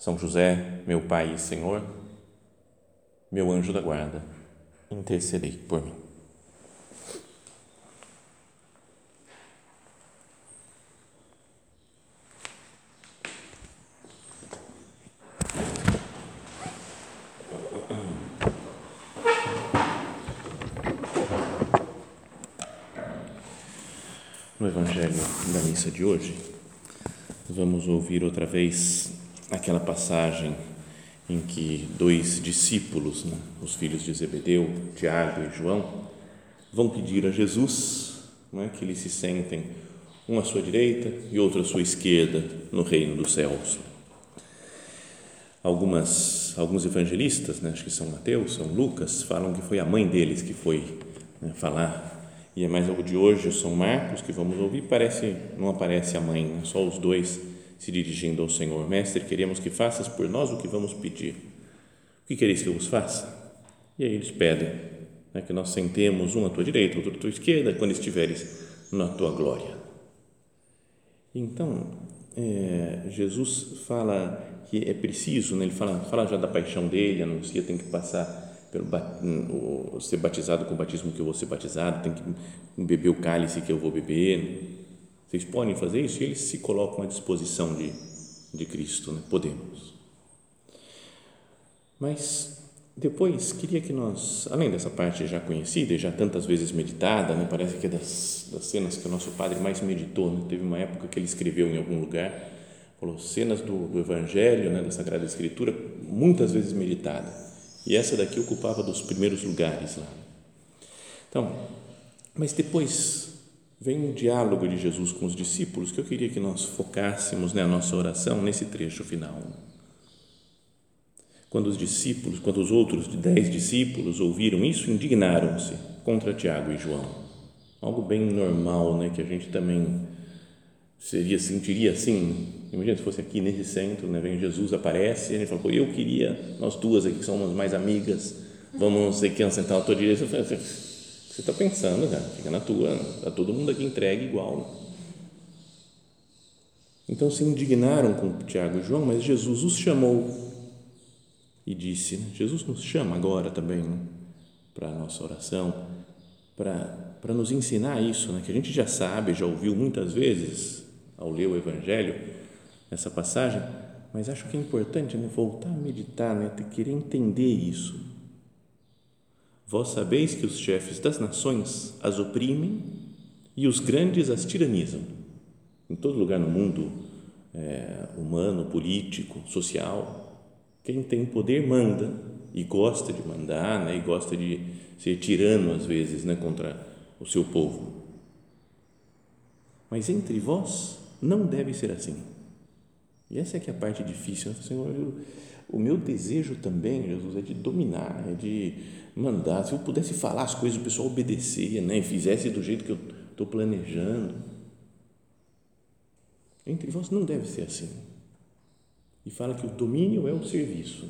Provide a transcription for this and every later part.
São José, meu Pai e Senhor, meu anjo da guarda, intercedei por mim. No Evangelho da missa de hoje, vamos ouvir outra vez aquela passagem em que dois discípulos, né, os filhos de Zebedeu, Tiago e João, vão pedir a Jesus né, que eles se sentem um à sua direita e outro à sua esquerda no reino dos céus. Algumas, alguns evangelistas, né, acho que São Mateus, São Lucas, falam que foi a mãe deles que foi né, falar e é mais algo de hoje, São Marcos, que vamos ouvir, parece, não aparece a mãe, né? só os dois se dirigindo ao Senhor. Mestre, queremos que faças por nós o que vamos pedir. O que quereis que eu vos faça? E aí eles pedem né, que nós sentemos um à tua direita, outro à tua esquerda, quando estiveres na tua glória. Então, é, Jesus fala que é preciso, né, ele fala, fala já da paixão dele, anuncia, tem que passar pelo ser batizado com o batismo que eu vou ser batizado, tem que beber o cálice que eu vou beber. Vocês podem fazer isso? E eles se colocam à disposição de, de Cristo, né? podemos. Mas depois queria que nós, além dessa parte já conhecida e já tantas vezes meditada, né? parece que é das, das cenas que o nosso padre mais meditou. Né? Teve uma época que ele escreveu em algum lugar, falou cenas do, do Evangelho, né? da Sagrada Escritura, muitas vezes meditada e essa daqui ocupava dos primeiros lugares lá. Então, mas depois vem um diálogo de Jesus com os discípulos que eu queria que nós focássemos né, a nossa oração nesse trecho final. Quando os discípulos, quando os outros dez discípulos ouviram isso, indignaram-se contra Tiago e João. Algo bem normal, né, que a gente também seria sentiria assim Imagina se fosse aqui nesse centro, né? vem Jesus, aparece, e gente fala, eu queria, nós duas aqui que somos mais amigas, vamos sei que sentar à tua direita. Você está pensando, cara, fica na tua, está todo mundo aqui entregue igual. Então se indignaram com Tiago e João, mas Jesus os chamou e disse: né? Jesus nos chama agora também né? para a nossa oração, para, nos ensinar isso, né? que a gente já sabe, já ouviu muitas vezes ao ler o Evangelho essa passagem, mas acho que é importante né, voltar a meditar, né, querer entender isso. Vós sabeis que os chefes das nações as oprimem e os grandes as tiranizam. Em todo lugar no mundo é, humano, político, social, quem tem poder manda e gosta de mandar, né, e gosta de ser tirano às vezes, né, contra o seu povo. Mas entre vós não deve ser assim e essa é que é a parte difícil. Né? Senhor, eu, o meu desejo também, Jesus, é de dominar, é de mandar. Se eu pudesse falar as coisas, o pessoal obedecer, né? e fizesse do jeito que eu estou planejando. Entre vós não deve ser assim. E fala que o domínio é o serviço.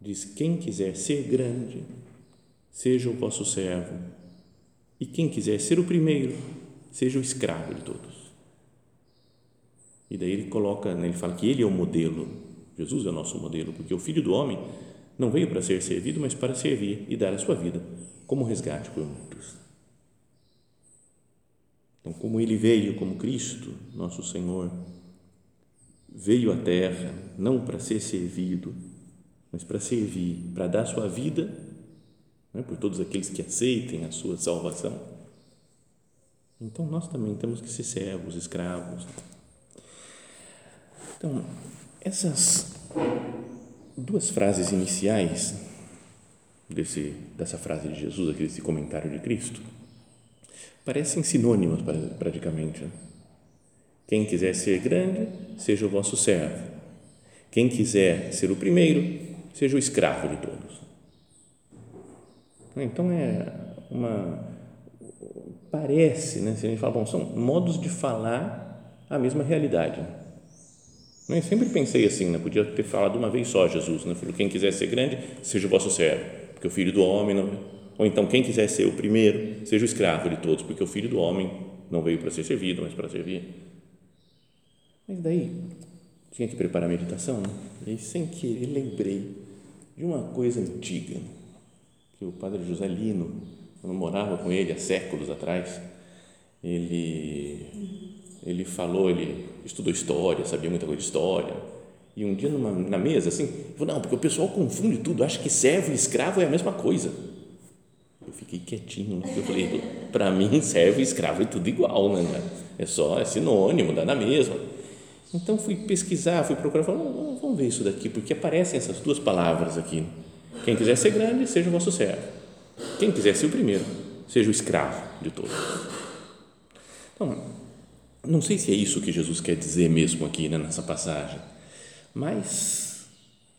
Diz: quem quiser ser grande, seja o vosso servo. E quem quiser ser o primeiro, seja o escravo de todos. E daí ele coloca, né, ele fala que ele é o modelo, Jesus é o nosso modelo, porque o Filho do Homem não veio para ser servido, mas para servir e dar a sua vida como resgate por muitos. Então, como ele veio, como Cristo, nosso Senhor, veio à terra não para ser servido, mas para servir, para dar sua vida né, por todos aqueles que aceitem a sua salvação. Então, nós também temos que ser servos, escravos, então, essas duas frases iniciais desse, dessa frase de Jesus, aqui desse comentário de Cristo, parecem sinônimas praticamente. Né? Quem quiser ser grande, seja o vosso servo. quem quiser ser o primeiro, seja o escravo de todos. Então é uma parece, né? Se a gente fala, bom, são modos de falar a mesma realidade. Eu sempre pensei assim, né? podia ter falado uma vez só Jesus, né? Falou, quem quiser ser grande, seja o vosso servo, porque o filho do homem não. Ou então, quem quiser ser o primeiro, seja o escravo de todos, porque o filho do homem não veio para ser servido, mas para servir. Mas daí, tinha que preparar a meditação, né? E sem querer lembrei de uma coisa antiga que o padre José Lino, quando morava com ele há séculos atrás, ele ele falou, ele estudou história, sabia muita coisa de história. E um dia numa, na mesa, assim, falou, não, porque o pessoal confunde tudo, acha que servo e escravo é a mesma coisa. Eu fiquei quietinho, eu falei, para mim, servo e escravo é tudo igual, né? É só, é sinônimo, dá na mesma. Então fui pesquisar, fui procurar, falei, vamos ver isso daqui, porque aparecem essas duas palavras aqui. Quem quiser ser grande, seja o vosso servo. Quem quiser ser o primeiro, seja o escravo de todos. Então, não sei se é isso que Jesus quer dizer mesmo aqui né, nessa passagem, mas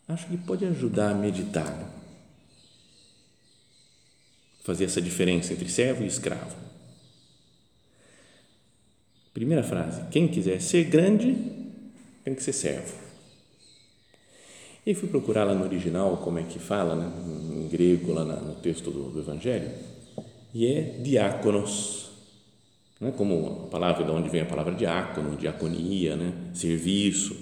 acho que pode ajudar a meditar. Fazer essa diferença entre servo e escravo. Primeira frase: quem quiser ser grande tem que ser servo. E fui procurar lá no original como é que fala, né, em grego, lá no texto do, do Evangelho, e é diáconos né? como a palavra, de onde vem a palavra diácono, diaconia, né? serviço.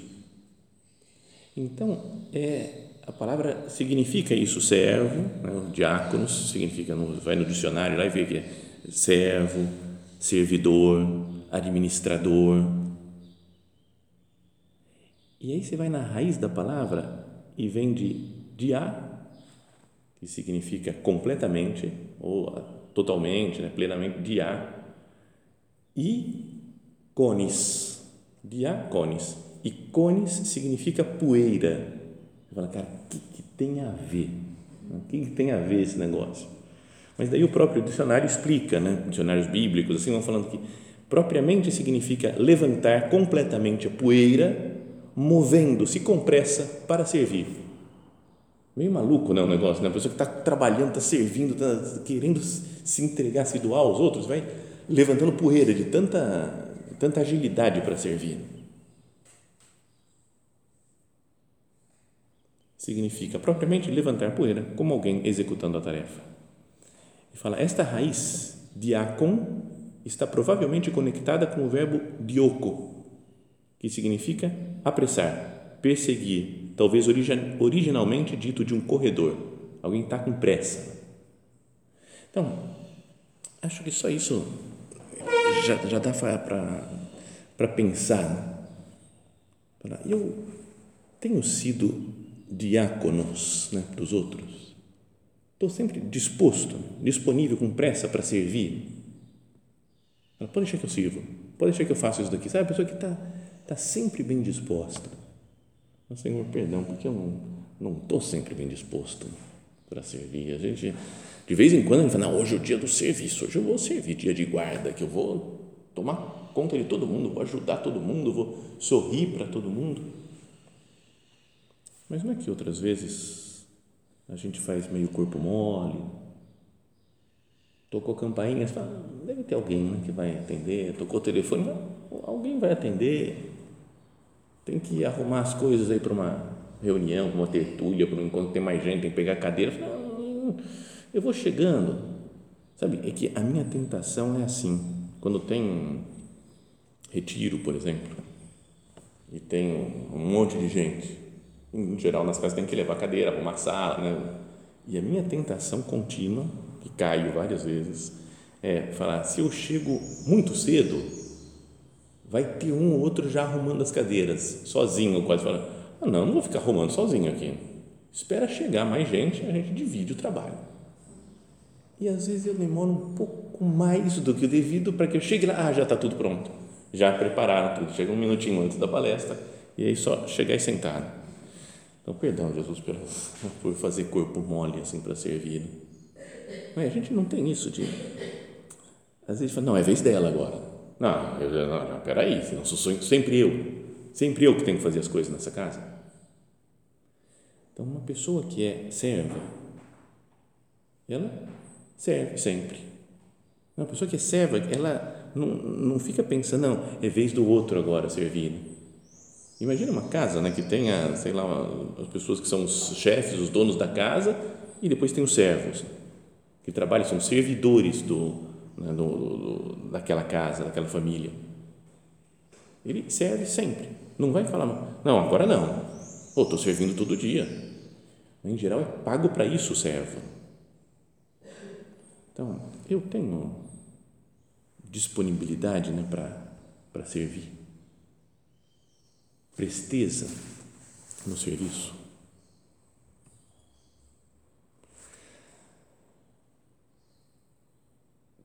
Então, é, a palavra significa isso, servo, né? diáconos, significa, vai no dicionário lá e vê que é servo, servidor, administrador. E aí você vai na raiz da palavra e vem de dia, que significa completamente ou totalmente, né? plenamente, dia, e cones, diacones. E cones significa poeira. Você fala, cara, o que, que tem a ver? O que, que tem a ver esse negócio? Mas daí o próprio dicionário explica, né? dicionários bíblicos, assim, vão falando que propriamente significa levantar completamente a poeira, movendo-se com pressa para servir. Meio maluco, né, o negócio, né? A pessoa que está trabalhando, está servindo, está querendo se entregar, se doar aos outros, vai levantando poeira de tanta, tanta agilidade para servir. Significa propriamente levantar poeira, como alguém executando a tarefa. E fala, esta raiz, diacon, está provavelmente conectada com o verbo dioko, que significa apressar, perseguir, talvez originalmente dito de um corredor. Alguém está com pressa. Então, acho que só isso já, já dá para pensar. Né? Eu tenho sido diáconos né, dos outros. Estou sempre disposto, disponível, com pressa para servir. Pode deixar que eu sirvo, pode deixar que eu faça isso daqui. Sabe, a pessoa que está tá sempre bem disposta. Mas, Senhor, perdão, porque eu não estou sempre bem disposto para servir. A gente de vez em quando a gente fala, não, hoje é o dia do serviço, hoje eu vou servir, dia de guarda, que eu vou tomar conta de todo mundo, vou ajudar todo mundo, vou sorrir para todo mundo. Mas não é que outras vezes a gente faz meio corpo mole, tocou campainha, fala, deve ter alguém né, que vai atender, tocou o telefone, alguém vai atender, tem que arrumar as coisas aí para uma reunião, para uma tertúlia, para um encontro, tem mais gente, tem que pegar cadeira, fala, ah, eu vou chegando. Sabe, é que a minha tentação é assim. Quando tem retiro, por exemplo, e tem um monte de gente, em geral nas casas tem que levar cadeira, arrumar sala, né? E a minha tentação contínua, que caio várias vezes, é falar: se eu chego muito cedo, vai ter um ou outro já arrumando as cadeiras, sozinho, quase falando: não, não vou ficar arrumando sozinho aqui. Espera chegar mais gente, a gente divide o trabalho. E às vezes eu demoro um pouco mais do que o devido para que eu chegue lá, ah, já está tudo pronto, já prepararam tudo, chega um minutinho antes da palestra e aí só chegar e sentar. Então, perdão, Jesus, por fazer corpo mole assim para servir. Mas a gente não tem isso de. Às vezes fala, não, é vez dela agora. Não, eu, não, não peraí, não sou sempre eu, sempre eu que tenho que fazer as coisas nessa casa. Então, uma pessoa que é serva, ela serve sempre. Uma pessoa que é serva, ela não, não fica pensando, não, é vez do outro agora servir. Imagina uma casa né, que tenha, sei lá, as pessoas que são os chefes, os donos da casa, e depois tem os servos, que trabalham, são servidores do, né, do, do, daquela casa, daquela família. Ele serve sempre. Não vai falar, não, agora não. Estou servindo todo dia. Em geral, é pago para isso o servo. Então, eu tenho disponibilidade né, para servir, presteza no serviço.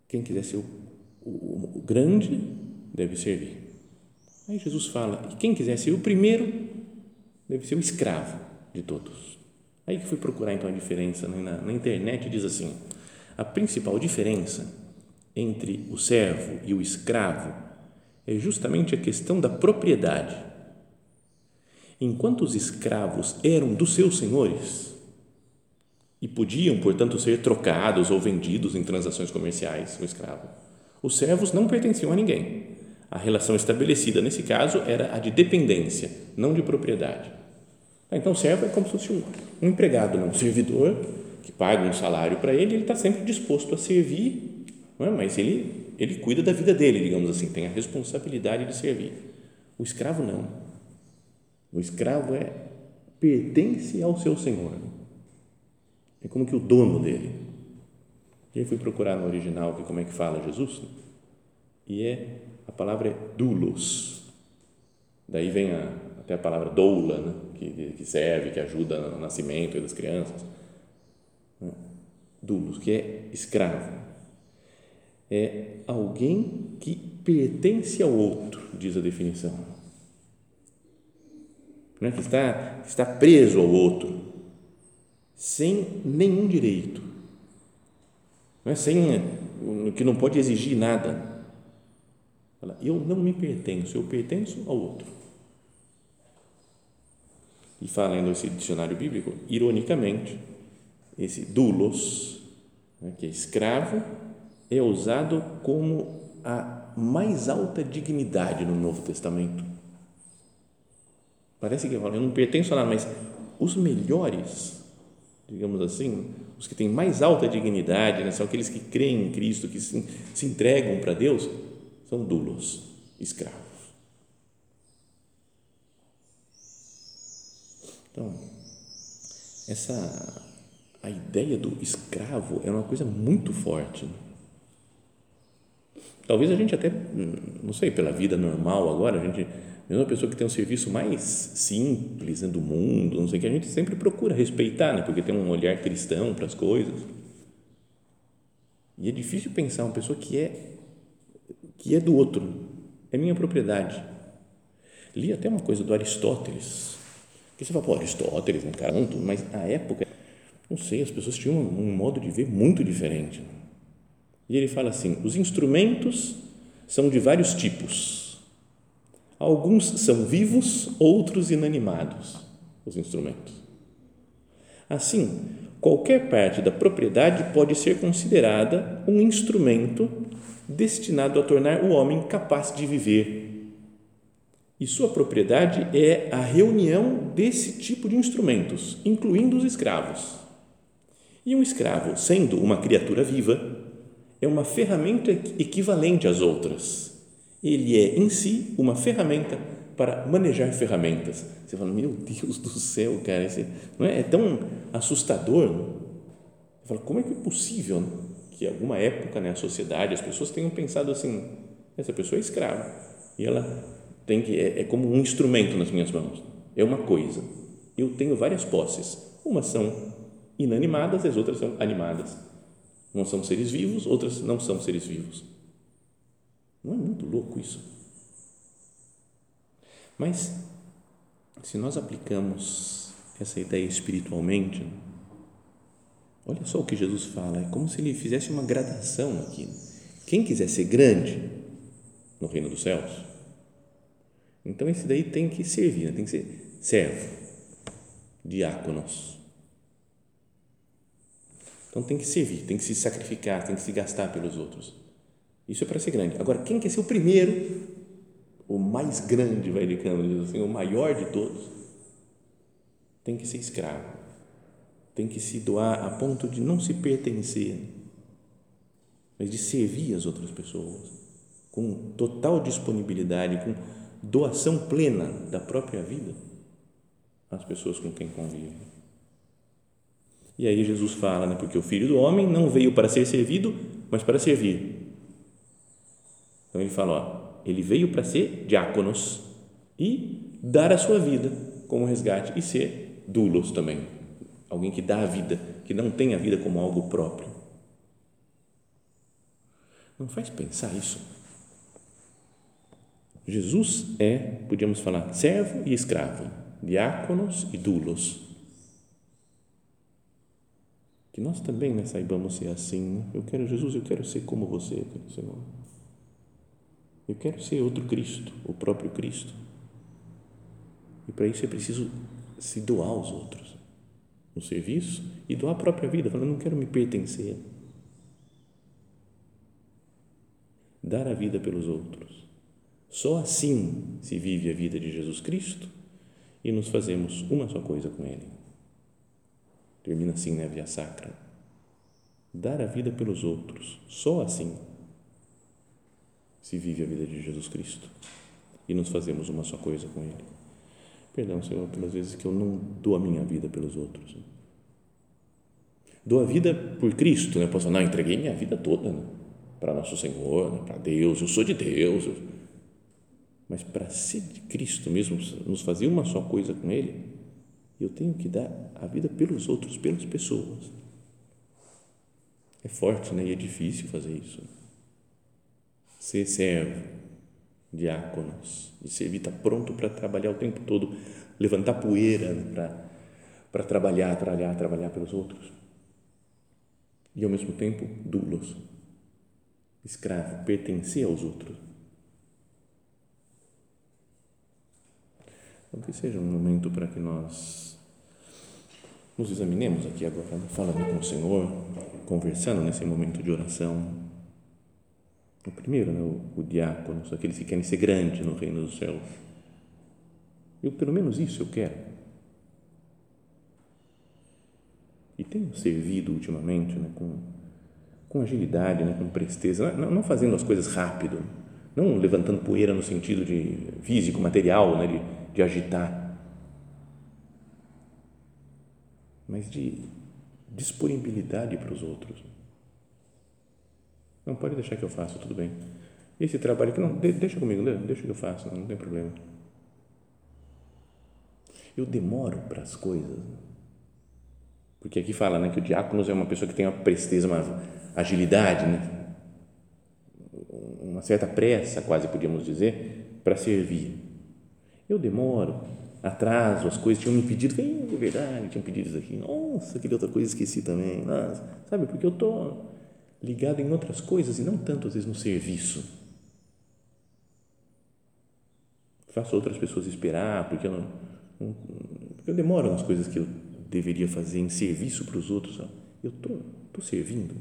Quem quiser ser o, o, o grande deve servir. Aí Jesus fala: e quem quiser ser o primeiro deve ser o escravo de todos. Aí que fui procurar então a diferença né? na, na internet diz assim: a principal diferença entre o servo e o escravo é justamente a questão da propriedade. Enquanto os escravos eram dos seus senhores e podiam, portanto, ser trocados ou vendidos em transações comerciais, o escravo, os servos não pertenciam a ninguém. A relação estabelecida nesse caso era a de dependência, não de propriedade. Então, o servo é como se fosse um, um empregado, um servidor que paga um salário para ele, ele está sempre disposto a servir é? mas ele, ele cuida da vida dele, digamos assim, tem a responsabilidade de servir. O escravo não. O escravo é pertence ao seu senhor. É como que o dono dele. E aí fui procurar no original que como é que fala Jesus e é a palavra é doulos. Daí vem a, até a palavra doula, né? que, que serve, que ajuda no nascimento das crianças. Doulos, que é escravo é alguém que pertence ao outro, diz a definição. Não é? que, está, está preso ao outro, sem nenhum direito, não é? sem, que não pode exigir nada. Eu não me pertenço, eu pertenço ao outro. E falando esse dicionário bíblico, ironicamente, esse doulos, né, que é escravo, é usado como a mais alta dignidade no Novo Testamento. Parece que eu não pertenço a nada, mas os melhores, digamos assim, os que têm mais alta dignidade, né, são aqueles que creem em Cristo, que se, se entregam para Deus, são dulos, escravos. Então, essa a ideia do escravo é uma coisa muito forte. Né? Talvez a gente até, não sei, pela vida normal agora, a gente, mesmo uma pessoa que tem um serviço mais simples né, do mundo, não sei que, a gente sempre procura respeitar, né, porque tem um olhar cristão para as coisas. E é difícil pensar uma pessoa que é que é do outro, é minha propriedade. Li até uma coisa do Aristóteles, que você fala, pô, Aristóteles, um cara, mas a época, não sei, as pessoas tinham um modo de ver muito diferente. E ele fala assim: os instrumentos são de vários tipos. Alguns são vivos, outros inanimados, os instrumentos. Assim, qualquer parte da propriedade pode ser considerada um instrumento destinado a tornar o homem capaz de viver. E sua propriedade é a reunião desse tipo de instrumentos, incluindo os escravos. E um escravo, sendo uma criatura viva, é uma ferramenta equivalente às outras. Ele é, em si, uma ferramenta para manejar ferramentas. Você fala, meu Deus do céu, cara, esse, não é? é tão assustador. Não? Você fala, como é que é possível que, alguma época, né, a sociedade, as pessoas tenham pensado assim: essa pessoa é escrava e ela tem que é, é como um instrumento nas minhas mãos, é uma coisa. Eu tenho várias posses, umas são inanimadas, as outras são animadas Umas são seres vivos, outras não são seres vivos. Não é muito louco isso? Mas, se nós aplicamos essa ideia espiritualmente, olha só o que Jesus fala, é como se ele fizesse uma gradação aqui. Quem quiser ser grande no reino dos céus, então esse daí tem que servir, né? tem que ser servo. diáconos. Então tem que servir, tem que se sacrificar, tem que se gastar pelos outros. Isso é para ser grande. Agora, quem quer ser o primeiro, o mais grande, vai digamos assim, o maior de todos, tem que ser escravo. Tem que se doar a ponto de não se pertencer, mas de servir as outras pessoas com total disponibilidade, com doação plena da própria vida às pessoas com quem convive. E aí Jesus fala, né, porque o Filho do Homem não veio para ser servido, mas para servir. Então ele fala, ó, ele veio para ser diáconos e dar a sua vida como resgate e ser dulos também, alguém que dá a vida, que não tem a vida como algo próprio. Não faz pensar isso? Jesus é, podíamos falar, servo e escravo, diáconos e dulos. Que nós também né, saibamos ser assim. Né? Eu quero, Jesus, eu quero ser como você, Senhor. Eu quero ser outro Cristo, o próprio Cristo. E para isso é preciso se doar aos outros, no serviço e doar a própria vida, falando, não quero me pertencer. Dar a vida pelos outros. Só assim se vive a vida de Jesus Cristo e nos fazemos uma só coisa com Ele. Termina assim né, via sacra. Dar a vida pelos outros. Só assim se vive a vida de Jesus Cristo e nos fazemos uma só coisa com Ele. Perdão, Senhor, pelas vezes que eu não dou a minha vida pelos outros. Dou a vida por Cristo, né? Posso não entreguei minha vida toda né? para nosso Senhor, né? para Deus. Eu sou de Deus. Mas para ser de Cristo mesmo, nos fazer uma só coisa com Ele, eu tenho que dar a vida pelos outros, pelas pessoas. É forte, né? E é difícil fazer isso. Ser servo, diáconos, de servir, estar tá pronto para trabalhar o tempo todo, levantar poeira né? para, para trabalhar, trabalhar, trabalhar pelos outros. E ao mesmo tempo, dulos, escravo, pertencer aos outros. Que seja um momento para que nós nos examinemos aqui agora, né? falando com o Senhor, conversando nesse momento de oração. O primeiro, né, o, o diácono, aqueles que querem ser grandes no reino dos céus. Eu, pelo menos isso eu quero. E tenho servido ultimamente né, com, com agilidade, né, com presteza, não, não fazendo as coisas rápido, não levantando poeira no sentido de físico, material, né, de, de agitar, mas de disponibilidade para os outros. Não pode deixar que eu faça, tudo bem. Esse trabalho aqui, não, deixa comigo, deixa que eu não, não tem problema. Eu demoro para as coisas. Porque aqui fala né, que o diácono é uma pessoa que tem uma presteza, uma agilidade, né? uma certa pressa, quase podíamos dizer, para servir. Eu demoro, atraso, as coisas tinham me pedido, é verdade, tinham pedido isso aqui, nossa, aquela outra coisa esqueci também, nossa, sabe, porque eu estou ligado em outras coisas e não tanto às vezes no serviço. Faço outras pessoas esperar, porque eu, não, porque eu demoro nas coisas que eu deveria fazer em serviço para os outros. Eu estou tô, tô servindo.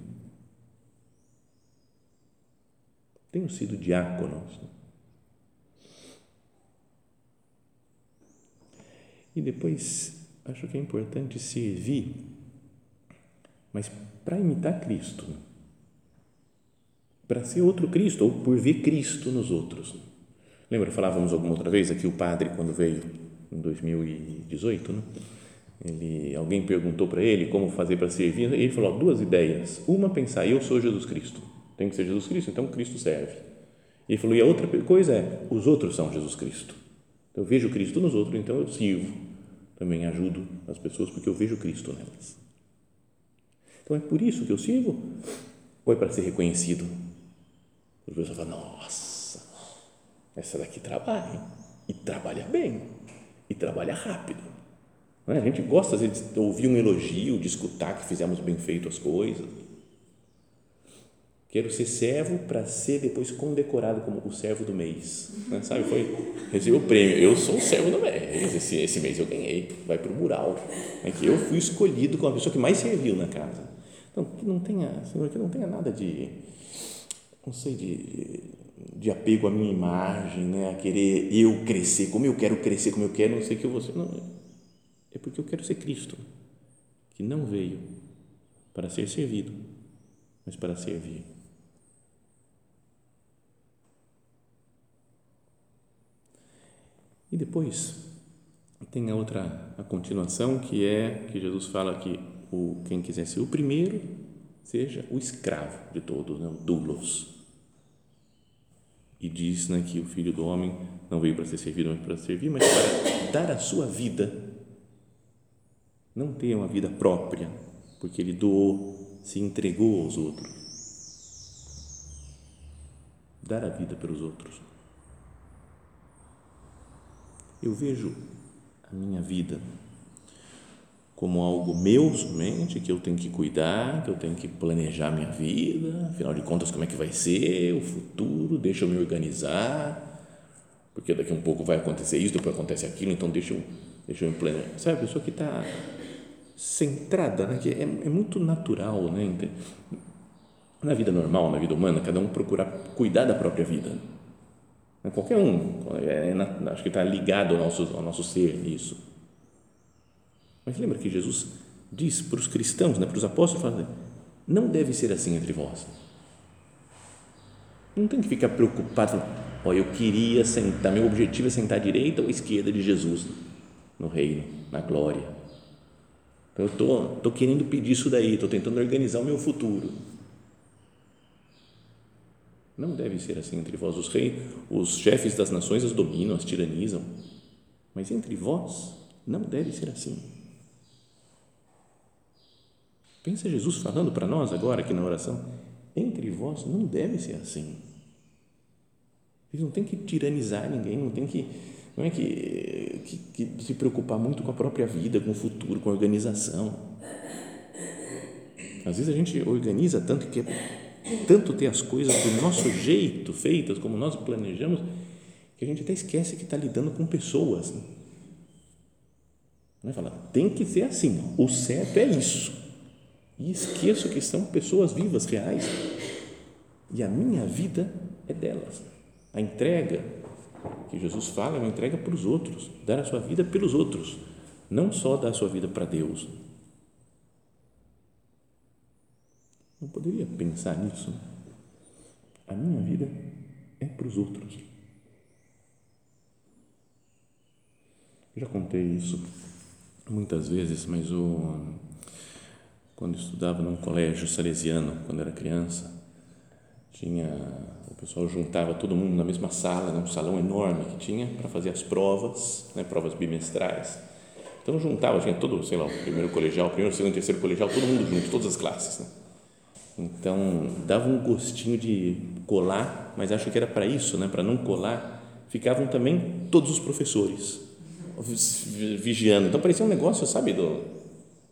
Tenho sido diácono. E depois, acho que é importante servir, mas para imitar Cristo, para ser outro Cristo, ou por ver Cristo nos outros. Lembra, falávamos alguma outra vez aqui, o padre, quando veio em 2018, né? Ele, alguém perguntou para ele como fazer para servir, ele falou duas ideias. Uma, pensar, eu sou Jesus Cristo, tem que ser Jesus Cristo, então Cristo serve. E ele falou, e a outra coisa é, os outros são Jesus Cristo. Eu vejo Cristo nos outros, então eu sirvo. Também ajudo as pessoas porque eu vejo Cristo nelas. Então é por isso que eu sirvo? Ou é para ser reconhecido? As pessoas falam, nossa, essa daqui trabalha, e trabalha bem, e trabalha rápido. É? A gente gosta vezes de ouvir um elogio, de escutar que fizemos bem feito as coisas. Quero ser servo para ser depois condecorado como o servo do mês. Né? Sabe? Foi, recebi o prêmio. Eu sou o servo do mês. Esse, esse mês eu ganhei. Vai para o mural. É que eu fui escolhido como a pessoa que mais serviu na casa. Então, que não tenha, Senhor, que não tenha nada de, não sei, de, de apego à minha imagem, né? a querer eu crescer, como eu quero crescer, como eu quero, não sei que eu vou ser. Não, é porque eu quero ser Cristo, que não veio para ser servido, mas para servir. E depois tem a outra a continuação que é que Jesus fala que o quem quiser ser o primeiro seja o escravo de todos, né, o doulos. E diz né, que o Filho do Homem não veio para ser servido, mas para servir, mas para dar a sua vida. Não ter uma vida própria, porque ele doou, se entregou aos outros. Dar a vida pelos outros eu vejo a minha vida como algo meu somente, que eu tenho que cuidar, que eu tenho que planejar minha vida, afinal de contas, como é que vai ser o futuro, deixa eu me organizar, porque daqui a um pouco vai acontecer isso, depois acontece aquilo, então deixa eu, deixa eu me planejar. Sabe, a pessoa que está centrada, né? que é, é muito natural, né? na vida normal, na vida humana, cada um procurar cuidar da própria vida, Qualquer um, é, é acho que está ligado ao nosso, ao nosso ser isso. Mas lembra que Jesus diz para os cristãos, né, para os apóstolos, fala, não deve ser assim entre vós. Não tem que ficar preocupado, ó, eu queria sentar, meu objetivo é sentar à direita ou à esquerda de Jesus no reino, na glória. Então eu estou tô, tô querendo pedir isso daí, estou tentando organizar o meu futuro. Não deve ser assim entre vós. Os reis, os chefes das nações as dominam, as tiranizam. Mas entre vós não deve ser assim. Pensa Jesus falando para nós agora aqui na oração. Entre vós não deve ser assim. Eles não tem que tiranizar ninguém, não tem que não é que, que, que se preocupar muito com a própria vida, com o futuro, com a organização. Às vezes a gente organiza tanto que tanto ter as coisas do nosso jeito feitas, como nós planejamos, que a gente até esquece que está lidando com pessoas. Né? É falar, tem que ser assim, o certo é isso. E esqueço que são pessoas vivas, reais. E a minha vida é delas. A entrega que Jesus fala é uma entrega para os outros, dar a sua vida pelos outros, não só dar a sua vida para Deus. Não poderia pensar nisso? A minha vida é para os outros. Eu já contei isso muitas vezes, mas o, quando estudava num colégio salesiano, quando era criança, tinha o pessoal juntava todo mundo na mesma sala, num salão enorme que tinha para fazer as provas, né, provas bimestrais. Então juntava, tinha todo, sei lá, o primeiro colegial, o primeiro, segundo, terceiro colegial, todo mundo junto, todas as classes. Né? Então, dava um gostinho de colar, mas acho que era para isso, né? para não colar. Ficavam também todos os professores vigiando. Então, parecia um negócio, sabe, do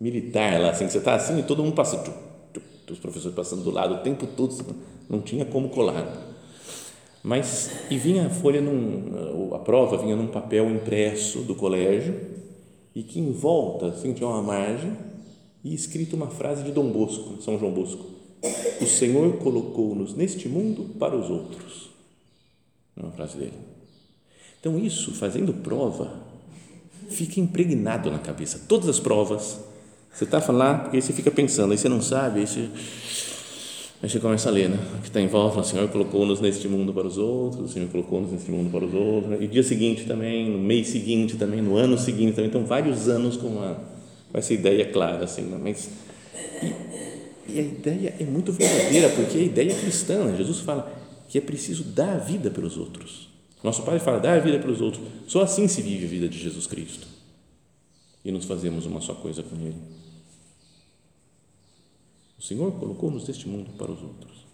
militar lá, assim, que você está assim e todo mundo passa, os professores passando do lado o tempo todo, não tinha como colar. Mas, e vinha a folha, num, a prova vinha num papel impresso do colégio e que em volta, assim, tinha uma margem e escrito uma frase de Dom Bosco, São João Bosco o Senhor colocou-nos neste mundo para os outros. É uma frase dele. Então, isso, fazendo prova, fica impregnado na cabeça. Todas as provas, você está falando, porque aí você fica pensando, aí você não sabe, aí você, aí você começa a ler, né? que está em volta, o Senhor colocou-nos neste mundo para os outros, o Senhor colocou-nos neste mundo para os outros, né? e dia seguinte também, no mês seguinte também, no ano seguinte também, então vários anos com, uma, com essa ideia clara, assim, né? mas e a ideia é muito verdadeira, porque a ideia é cristã. Né? Jesus fala que é preciso dar a vida pelos outros. Nosso Pai fala, dar a vida pelos outros. Só assim se vive a vida de Jesus Cristo. E nos fazemos uma só coisa com Ele. O Senhor colocou-nos deste mundo para os outros.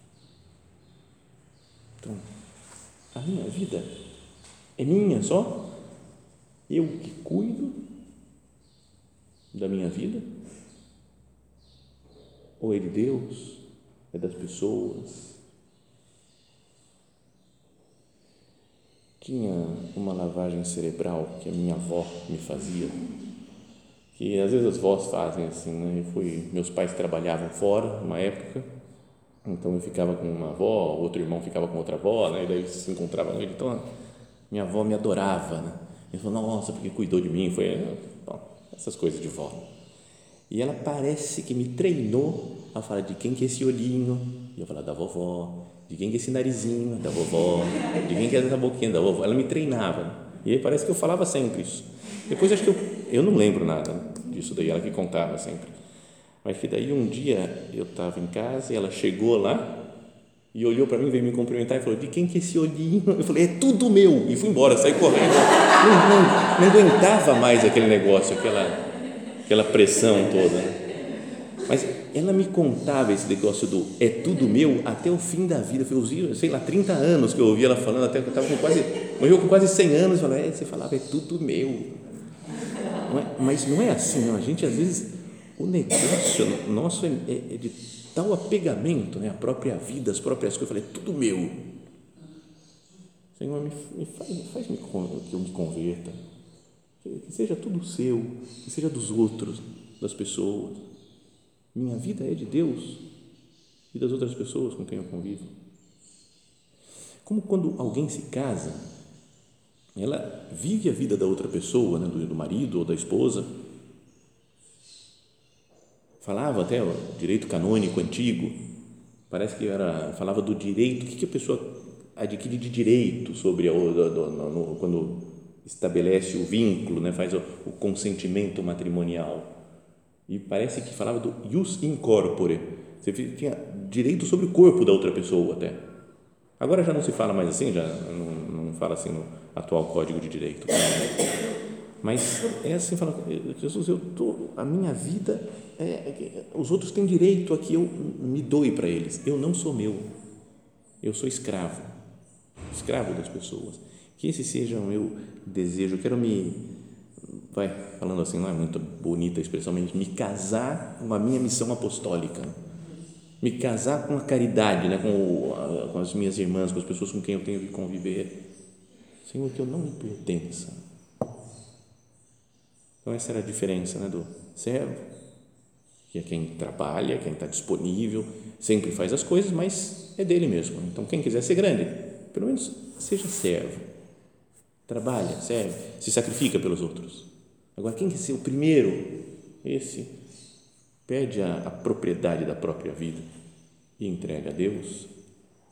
Então, a minha vida é minha só. Eu que cuido da minha vida ou é de Deus, é das pessoas. Tinha uma lavagem cerebral que a minha avó me fazia, que às vezes as vós fazem assim, né? Eu fui, meus pais trabalhavam fora uma época, então eu ficava com uma avó, outro irmão ficava com outra avó, né? E daí se encontrava noite. Então ah, minha avó me adorava, né? Ele falou, nossa, porque cuidou de mim, foi ah, bom, essas coisas de vó. E ela parece que me treinou a falar de quem que é esse olhinho, e eu falar da vovó, de quem que é esse narizinho, da vovó, de quem que é essa boquinha da vovó. Ela me treinava. E aí parece que eu falava sempre isso. Depois acho que eu, eu não lembro nada disso daí, ela que contava sempre. Mas que daí um dia eu estava em casa e ela chegou lá e olhou para mim, veio me cumprimentar e falou: De quem que é esse olhinho? Eu falei: É tudo meu. E fui embora, saí correndo. Não, não, não aguentava mais aquele negócio, aquela, aquela pressão toda. Mas ela me contava esse negócio do é tudo meu até o fim da vida. Foi, sei lá, 30 anos que eu ouvi ela falando, até que eu estava com quase, morreu com quase 100 anos. Falava, é, você falava, é tudo meu. Não é, mas não é assim, não. A gente, às vezes, o negócio nosso é, é, é de tal apegamento, né? a própria vida, as próprias coisas. Eu falei, é tudo meu. Senhor, me, me faz, me faz me, que eu me converta. Que seja tudo seu, que seja dos outros, das pessoas minha vida é de Deus e das outras pessoas com quem eu convivo. Como quando alguém se casa, ela vive a vida da outra pessoa, né, do, marido ou da esposa. Falava até o direito canônico antigo, parece que era, falava do direito, o que, que a pessoa adquire de direito sobre a, do, do, no, quando estabelece o vínculo, né, faz o, o consentimento matrimonial e parece que falava do ius in corpore. Você tinha direito sobre o corpo da outra pessoa até. Agora já não se fala mais assim, já não, não fala assim no atual Código de Direito. Mas é assim, fala, Jesus, eu tô, a minha vida, é, é, os outros têm direito a que eu me doe para eles. Eu não sou meu. Eu sou escravo. Escravo das pessoas. Que esse seja o meu desejo. Eu quero me vai falando assim, não é muito bonita a expressão, mas me casar com a minha missão apostólica, me casar com a caridade, né, com, com as minhas irmãs, com as pessoas com quem eu tenho que conviver. Senhor, que eu não me pertença. Então, essa era a diferença né, do servo, que é quem trabalha, quem está disponível, sempre faz as coisas, mas é dele mesmo. Então, quem quiser ser grande, pelo menos seja servo. Trabalha, serve, se sacrifica pelos outros. Agora, quem quer ser o primeiro? Esse perde a, a propriedade da própria vida e entrega a Deus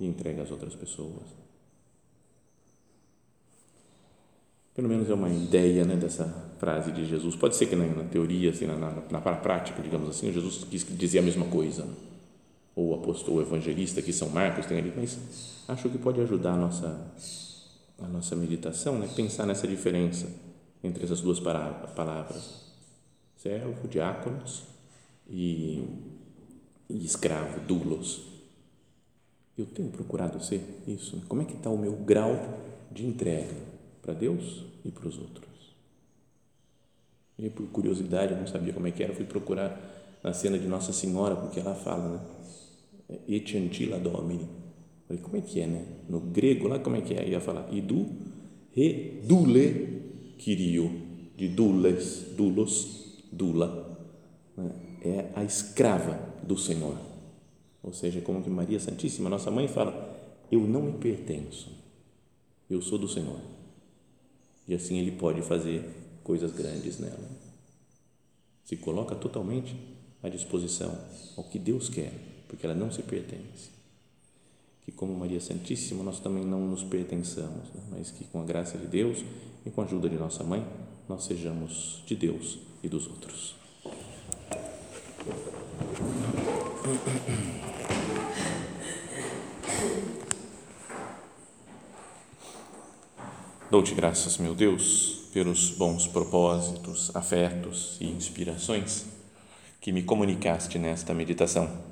e entrega às outras pessoas. Pelo menos é uma ideia né, dessa frase de Jesus. Pode ser que na, na teoria, assim, na, na, na, prática, digamos assim, Jesus quis dizer a mesma coisa. Ou o apóstolo, o evangelista, que São Marcos tem ali, mas acho que pode ajudar a nossa, a nossa meditação, né? pensar nessa diferença entre essas duas palavras, servo, diáconos e, e escravo, doulos. Eu tenho procurado ser isso. Né? Como é que está o meu grau de entrega para Deus e para os outros? E por curiosidade, eu não sabia como é que era, fui procurar na cena de Nossa Senhora, porque ela fala, né? Et antila domini. Falei, como é que é, né? No grego, lá como é que é? Ia falar, idu, re, dule, Kirio, de dules, dulos, dula, né? é a escrava do Senhor. Ou seja, como que Maria Santíssima, nossa mãe, fala: Eu não me pertenço, eu sou do Senhor. E assim Ele pode fazer coisas grandes nela. Se coloca totalmente à disposição ao que Deus quer, porque ela não se pertence. Que, como Maria Santíssima, nós também não nos pertençamos, né? mas que, com a graça de Deus, e com a ajuda de nossa mãe, nós sejamos de Deus e dos outros. Dou-te graças, meu Deus, pelos bons propósitos, afetos e inspirações que me comunicaste nesta meditação.